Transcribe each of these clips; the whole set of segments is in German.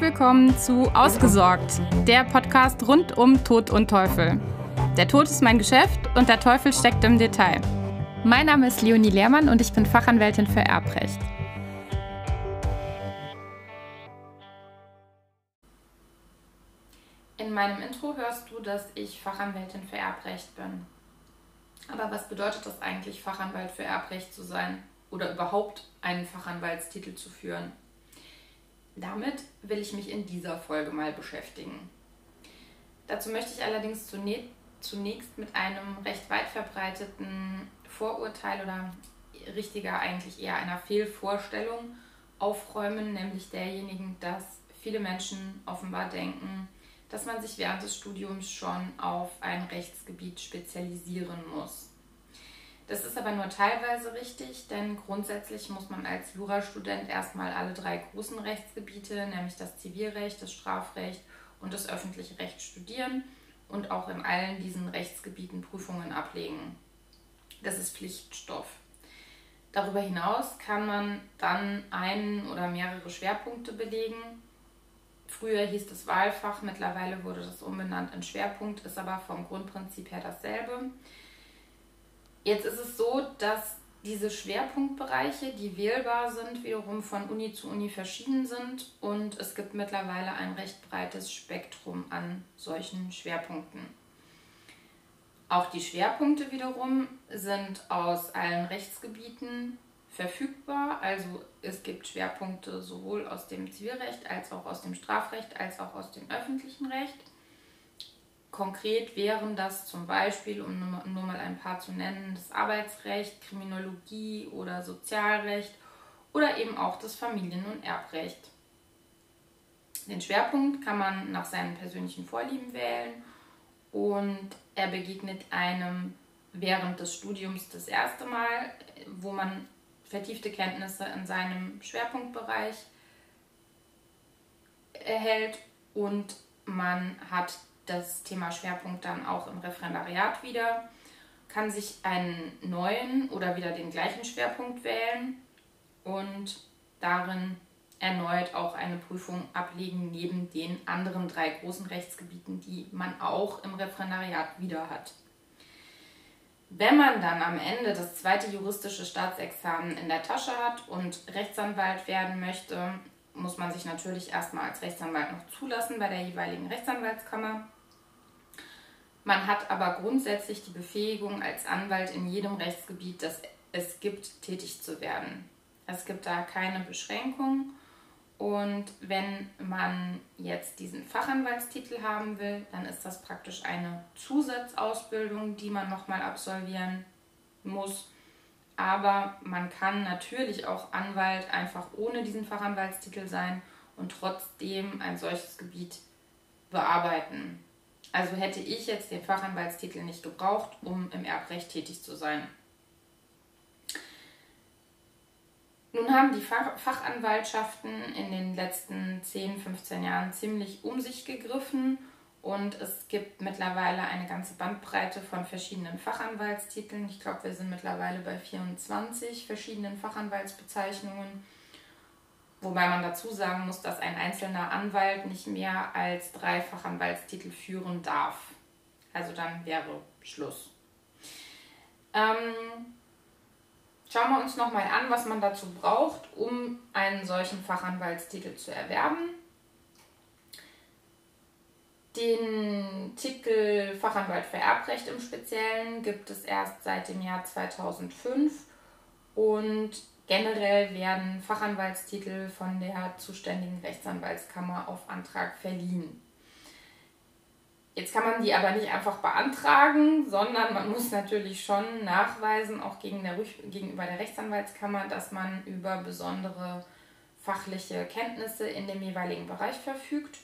Willkommen zu Ausgesorgt, der Podcast rund um Tod und Teufel. Der Tod ist mein Geschäft und der Teufel steckt im Detail. Mein Name ist Leonie Lehrmann und ich bin Fachanwältin für Erbrecht. In meinem Intro hörst du, dass ich Fachanwältin für Erbrecht bin. Aber was bedeutet das eigentlich, Fachanwalt für Erbrecht zu sein oder überhaupt einen Fachanwaltstitel zu führen? Damit will ich mich in dieser Folge mal beschäftigen. Dazu möchte ich allerdings zunächst mit einem recht weit verbreiteten Vorurteil oder richtiger eigentlich eher einer Fehlvorstellung aufräumen, nämlich derjenigen, dass viele Menschen offenbar denken, dass man sich während des Studiums schon auf ein Rechtsgebiet spezialisieren muss. Das ist aber nur teilweise richtig, denn grundsätzlich muss man als Jurastudent erstmal alle drei großen Rechtsgebiete, nämlich das Zivilrecht, das Strafrecht und das öffentliche Recht studieren und auch in allen diesen Rechtsgebieten Prüfungen ablegen. Das ist Pflichtstoff. Darüber hinaus kann man dann einen oder mehrere Schwerpunkte belegen. Früher hieß es Wahlfach, mittlerweile wurde das umbenannt in Schwerpunkt, ist aber vom Grundprinzip her dasselbe. Jetzt ist es so, dass diese Schwerpunktbereiche, die wählbar sind, wiederum von Uni zu Uni verschieden sind und es gibt mittlerweile ein recht breites Spektrum an solchen Schwerpunkten. Auch die Schwerpunkte wiederum sind aus allen Rechtsgebieten verfügbar. Also es gibt Schwerpunkte sowohl aus dem Zivilrecht als auch aus dem Strafrecht als auch aus dem öffentlichen Recht. Konkret wären das zum Beispiel, um nur mal ein paar zu nennen, das Arbeitsrecht, Kriminologie oder Sozialrecht oder eben auch das Familien- und Erbrecht. Den Schwerpunkt kann man nach seinen persönlichen Vorlieben wählen und er begegnet einem während des Studiums das erste Mal, wo man vertiefte Kenntnisse in seinem Schwerpunktbereich erhält und man hat das Thema Schwerpunkt dann auch im Referendariat wieder, kann sich einen neuen oder wieder den gleichen Schwerpunkt wählen und darin erneut auch eine Prüfung ablegen neben den anderen drei großen Rechtsgebieten, die man auch im Referendariat wieder hat. Wenn man dann am Ende das zweite juristische Staatsexamen in der Tasche hat und Rechtsanwalt werden möchte, muss man sich natürlich erstmal als Rechtsanwalt noch zulassen bei der jeweiligen Rechtsanwaltskammer. Man hat aber grundsätzlich die Befähigung, als Anwalt in jedem Rechtsgebiet, das es gibt, tätig zu werden. Es gibt da keine Beschränkung. Und wenn man jetzt diesen Fachanwaltstitel haben will, dann ist das praktisch eine Zusatzausbildung, die man nochmal absolvieren muss. Aber man kann natürlich auch Anwalt einfach ohne diesen Fachanwaltstitel sein und trotzdem ein solches Gebiet bearbeiten. Also hätte ich jetzt den Fachanwaltstitel nicht gebraucht, um im Erbrecht tätig zu sein. Nun haben die Fachanwaltschaften in den letzten 10, 15 Jahren ziemlich um sich gegriffen und es gibt mittlerweile eine ganze Bandbreite von verschiedenen Fachanwaltstiteln. Ich glaube, wir sind mittlerweile bei 24 verschiedenen Fachanwaltsbezeichnungen. Wobei man dazu sagen muss, dass ein einzelner Anwalt nicht mehr als drei Fachanwaltstitel führen darf. Also dann wäre Schluss. Ähm, schauen wir uns nochmal an, was man dazu braucht, um einen solchen Fachanwaltstitel zu erwerben. Den Titel Fachanwalt für Erbrecht im Speziellen gibt es erst seit dem Jahr 2005 und Generell werden Fachanwaltstitel von der zuständigen Rechtsanwaltskammer auf Antrag verliehen. Jetzt kann man die aber nicht einfach beantragen, sondern man muss natürlich schon nachweisen, auch gegen der, gegenüber der Rechtsanwaltskammer, dass man über besondere fachliche Kenntnisse in dem jeweiligen Bereich verfügt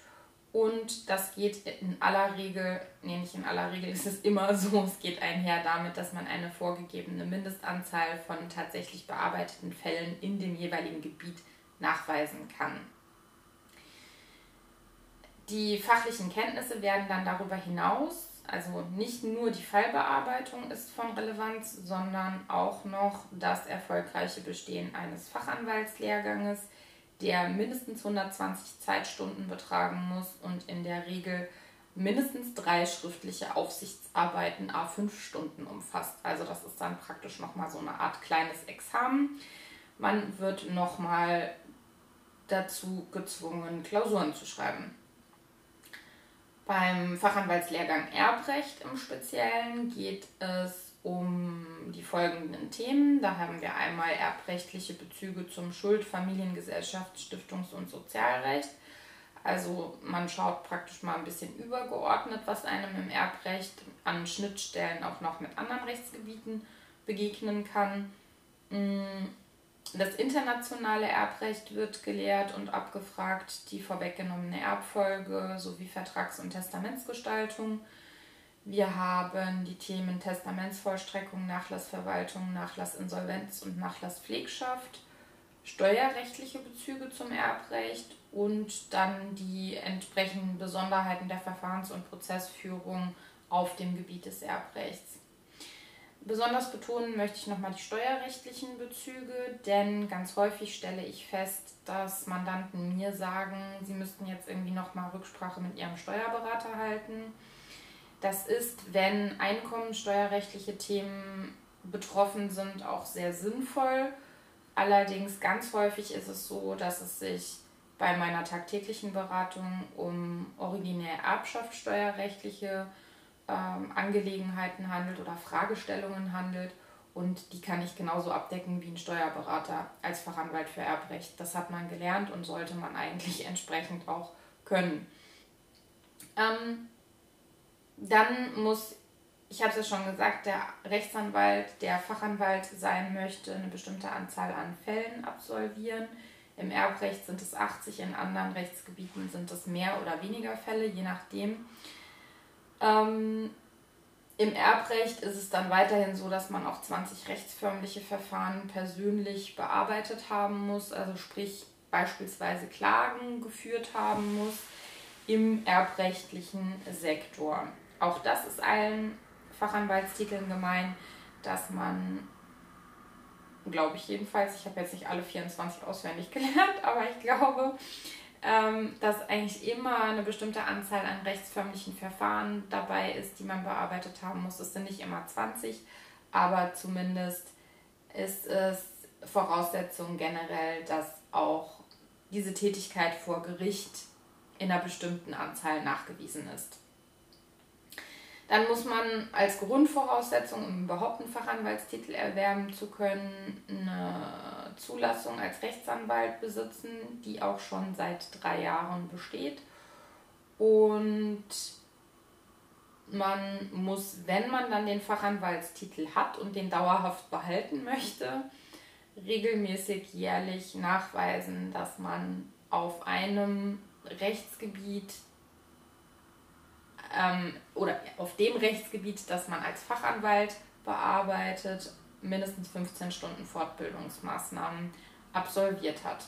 und das geht in aller Regel, nee, nicht in aller Regel ist es immer so, es geht einher damit, dass man eine vorgegebene Mindestanzahl von tatsächlich bearbeiteten Fällen in dem jeweiligen Gebiet nachweisen kann. Die fachlichen Kenntnisse werden dann darüber hinaus, also nicht nur die Fallbearbeitung ist von Relevanz, sondern auch noch das erfolgreiche Bestehen eines Fachanwaltslehrganges, der mindestens 120 Zeitstunden betragen muss und in der Regel mindestens drei schriftliche Aufsichtsarbeiten a fünf Stunden umfasst. Also das ist dann praktisch nochmal so eine Art kleines Examen. Man wird nochmal dazu gezwungen, Klausuren zu schreiben. Beim Fachanwaltslehrgang Erbrecht im Speziellen geht es um die folgenden Themen. Da haben wir einmal erbrechtliche Bezüge zum Schuld-, Familiengesellschafts-, Stiftungs- und Sozialrecht. Also man schaut praktisch mal ein bisschen übergeordnet, was einem im Erbrecht an Schnittstellen auch noch mit anderen Rechtsgebieten begegnen kann. Mm, das internationale Erbrecht wird gelehrt und abgefragt, die vorweggenommene Erbfolge sowie Vertrags- und Testamentsgestaltung. Wir haben die Themen Testamentsvollstreckung, Nachlassverwaltung, Nachlassinsolvenz und Nachlasspflegschaft, steuerrechtliche Bezüge zum Erbrecht und dann die entsprechenden Besonderheiten der Verfahrens- und Prozessführung auf dem Gebiet des Erbrechts. Besonders betonen möchte ich nochmal die steuerrechtlichen Bezüge, denn ganz häufig stelle ich fest, dass Mandanten mir sagen, sie müssten jetzt irgendwie nochmal Rücksprache mit ihrem Steuerberater halten. Das ist, wenn einkommensteuerrechtliche Themen betroffen sind, auch sehr sinnvoll. Allerdings ganz häufig ist es so, dass es sich bei meiner tagtäglichen Beratung um originär erbschaftssteuerrechtliche ähm, Angelegenheiten handelt oder Fragestellungen handelt. Und die kann ich genauso abdecken wie ein Steuerberater als Fachanwalt für Erbrecht. Das hat man gelernt und sollte man eigentlich entsprechend auch können. Ähm, dann muss, ich habe es ja schon gesagt, der Rechtsanwalt, der Fachanwalt sein möchte, eine bestimmte Anzahl an Fällen absolvieren. Im Erbrecht sind es 80, in anderen Rechtsgebieten sind es mehr oder weniger Fälle, je nachdem. Ähm, Im Erbrecht ist es dann weiterhin so, dass man auch 20 rechtsförmliche Verfahren persönlich bearbeitet haben muss, also sprich beispielsweise Klagen geführt haben muss im erbrechtlichen Sektor. Auch das ist allen Fachanwaltstiteln gemein, dass man, glaube ich jedenfalls, ich habe jetzt nicht alle 24 auswendig gelernt, aber ich glaube, ähm, dass eigentlich immer eine bestimmte Anzahl an rechtsförmlichen Verfahren dabei ist, die man bearbeitet haben muss. Es sind nicht immer 20, aber zumindest ist es Voraussetzung generell, dass auch diese Tätigkeit vor Gericht in einer bestimmten Anzahl nachgewiesen ist. Dann muss man als Grundvoraussetzung, um überhaupt einen Fachanwaltstitel erwerben zu können, eine Zulassung als Rechtsanwalt besitzen, die auch schon seit drei Jahren besteht. Und man muss, wenn man dann den Fachanwaltstitel hat und den dauerhaft behalten möchte, regelmäßig jährlich nachweisen, dass man auf einem Rechtsgebiet ähm, oder auf dem Rechtsgebiet, das man als Fachanwalt bearbeitet, mindestens 15 Stunden Fortbildungsmaßnahmen absolviert hat.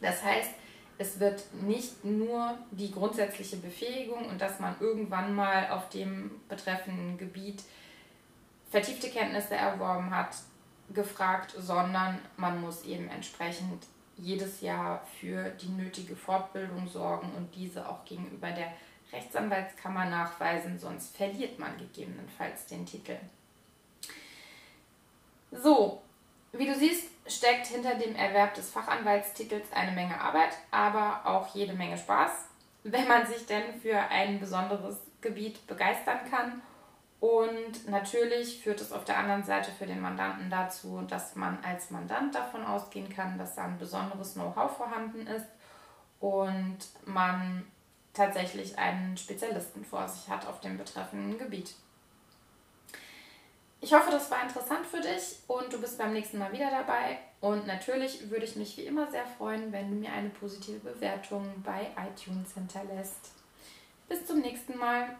Das heißt, es wird nicht nur die grundsätzliche Befähigung und dass man irgendwann mal auf dem betreffenden Gebiet vertiefte Kenntnisse erworben hat, gefragt, sondern man muss eben entsprechend jedes Jahr für die nötige Fortbildung sorgen und diese auch gegenüber der Rechtsanwaltskammer nachweisen, sonst verliert man gegebenenfalls den Titel. So, wie du siehst, steckt hinter dem Erwerb des Fachanwaltstitels eine Menge Arbeit, aber auch jede Menge Spaß, wenn man sich denn für ein besonderes Gebiet begeistern kann. Und natürlich führt es auf der anderen Seite für den Mandanten dazu, dass man als Mandant davon ausgehen kann, dass da ein besonderes Know-how vorhanden ist und man tatsächlich einen Spezialisten vor sich hat auf dem betreffenden Gebiet. Ich hoffe, das war interessant für dich und du bist beim nächsten Mal wieder dabei. Und natürlich würde ich mich wie immer sehr freuen, wenn du mir eine positive Bewertung bei iTunes hinterlässt. Bis zum nächsten Mal.